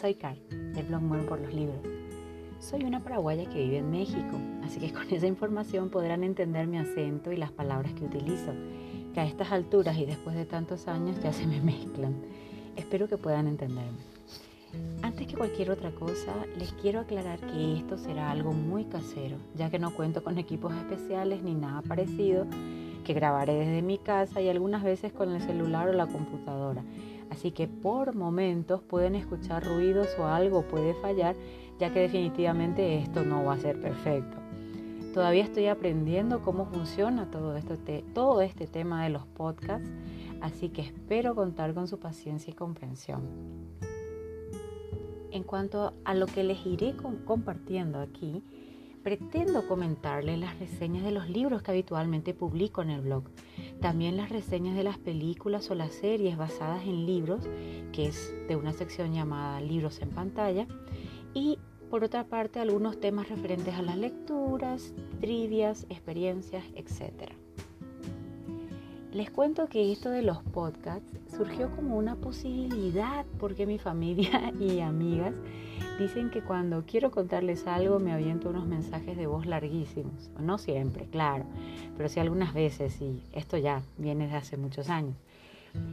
soy Car, del blog Muero por los Libros. Soy una paraguaya que vive en México, así que con esa información podrán entender mi acento y las palabras que utilizo, que a estas alturas y después de tantos años ya se me mezclan. Espero que puedan entenderme. Antes que cualquier otra cosa, les quiero aclarar que esto será algo muy casero, ya que no cuento con equipos especiales ni nada parecido, que grabaré desde mi casa y algunas veces con el celular o la computadora. Así que por momentos pueden escuchar ruidos o algo puede fallar, ya que definitivamente esto no va a ser perfecto. Todavía estoy aprendiendo cómo funciona todo, todo este tema de los podcasts, así que espero contar con su paciencia y comprensión. En cuanto a lo que les iré compartiendo aquí, pretendo comentarles las reseñas de los libros que habitualmente publico en el blog, también las reseñas de las películas o las series basadas en libros, que es de una sección llamada Libros en pantalla, y por otra parte algunos temas referentes a las lecturas, trivias, experiencias, etc. Les cuento que esto de los podcasts surgió como una posibilidad porque mi familia y amigas dicen que cuando quiero contarles algo me aviento unos mensajes de voz larguísimos. No siempre, claro, pero sí algunas veces y esto ya viene de hace muchos años.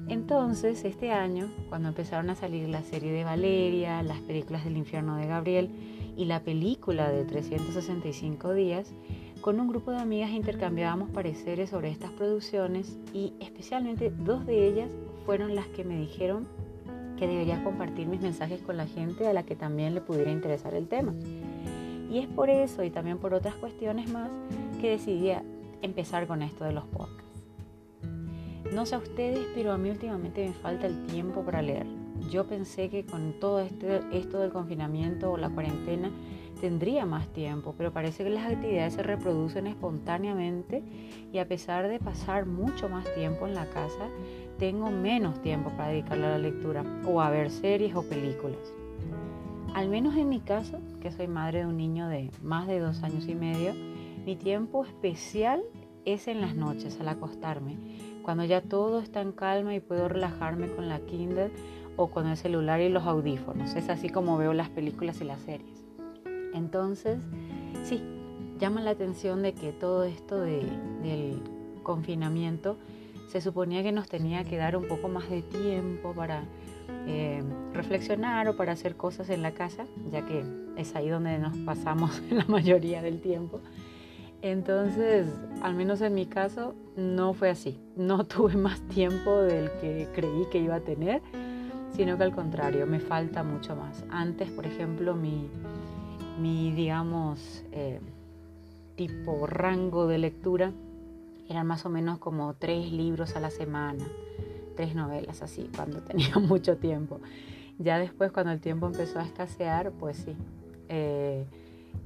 Entonces, este año, cuando empezaron a salir la serie de Valeria, las películas del infierno de Gabriel y la película de 365 días, con un grupo de amigas intercambiábamos pareceres sobre estas producciones y especialmente dos de ellas fueron las que me dijeron que debería compartir mis mensajes con la gente a la que también le pudiera interesar el tema. Y es por eso y también por otras cuestiones más que decidí empezar con esto de los podcasts. No sé a ustedes, pero a mí últimamente me falta el tiempo para leer. Yo pensé que con todo este, esto del confinamiento o la cuarentena tendría más tiempo, pero parece que las actividades se reproducen espontáneamente y a pesar de pasar mucho más tiempo en la casa, tengo menos tiempo para dedicarle a la lectura o a ver series o películas. Al menos en mi caso, que soy madre de un niño de más de dos años y medio, mi tiempo especial es en las noches al acostarme, cuando ya todo está en calma y puedo relajarme con la Kindle o con el celular y los audífonos. Es así como veo las películas y las series. Entonces, sí, llama la atención de que todo esto del confinamiento se suponía que nos tenía que dar un poco más de tiempo para eh, reflexionar o para hacer cosas en la casa, ya que es ahí donde nos pasamos la mayoría del tiempo. Entonces, al menos en mi caso, no fue así. No tuve más tiempo del que creí que iba a tener, sino que al contrario, me falta mucho más. Antes, por ejemplo, mi, mi, digamos, eh, tipo rango de lectura eran más o menos como tres libros a la semana, tres novelas así, cuando tenía mucho tiempo. Ya después, cuando el tiempo empezó a escasear, pues sí, eh,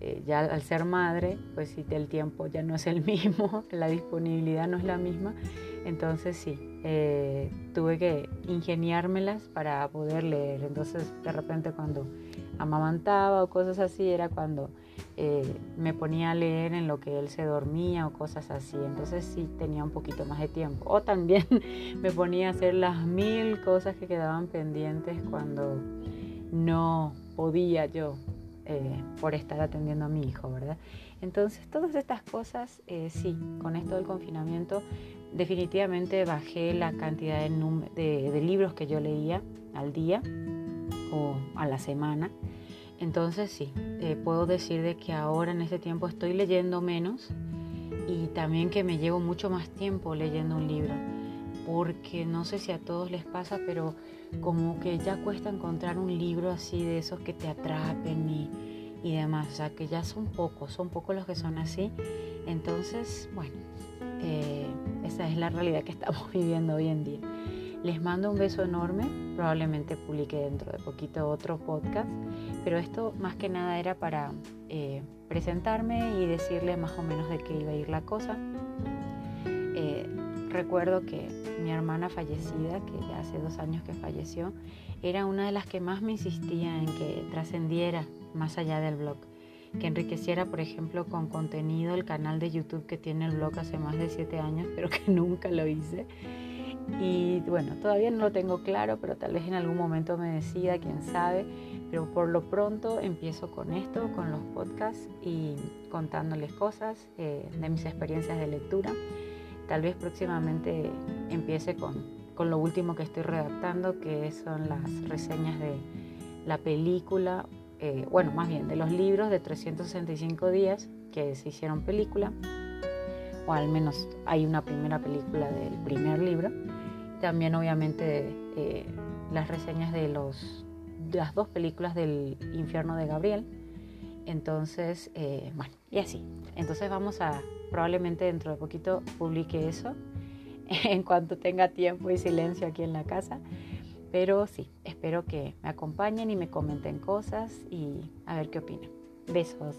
eh, ya al ser madre, pues sí, el tiempo ya no es el mismo, la disponibilidad no es la misma, entonces sí, tuve que ingeniármelas para poder leer. Entonces, de repente cuando amamantaba o cosas así, era cuando eh, me ponía a leer en lo que él se dormía o cosas así. Entonces sí tenía un poquito más de tiempo. O también me ponía a hacer las mil cosas que quedaban pendientes cuando no podía yo eh, por estar atendiendo a mi hijo, ¿verdad? Entonces todas estas cosas, eh, sí, con esto del confinamiento definitivamente bajé la cantidad de libros que yo leía al día o a la semana. Entonces sí, eh, puedo decir de que ahora en este tiempo estoy leyendo menos y también que me llevo mucho más tiempo leyendo un libro, porque no sé si a todos les pasa, pero como que ya cuesta encontrar un libro así de esos que te atrapen y, y demás, o sea que ya son pocos, son pocos los que son así. Entonces, bueno, eh, esa es la realidad que estamos viviendo hoy en día. Les mando un beso enorme, probablemente publique dentro de poquito otro podcast, pero esto más que nada era para eh, presentarme y decirle más o menos de qué iba a ir la cosa. Eh, recuerdo que mi hermana fallecida, que ya hace dos años que falleció, era una de las que más me insistía en que trascendiera más allá del blog, que enriqueciera, por ejemplo, con contenido el canal de YouTube que tiene el blog hace más de siete años, pero que nunca lo hice Y bueno, todavía no lo tengo claro, pero tal vez en algún momento me decida, quién sabe. Pero por lo pronto empiezo con esto, con los podcasts y contándoles cosas eh, de mis experiencias de lectura. Tal vez próximamente empiece con, con lo último que estoy redactando, que son las reseñas de la película, eh, bueno, más bien de los libros de 365 días que se hicieron película, o al menos hay una primera película del primer libro también obviamente eh, las reseñas de, los, las dos películas del infierno de Gabriel. Entonces, eh, bueno, y así. Entonces vamos a, probablemente dentro de poquito publique eso en cuanto tenga tiempo y silencio aquí en la casa. Pero sí, espero que me acompañen y me comenten cosas y a ver qué opinan. Besos.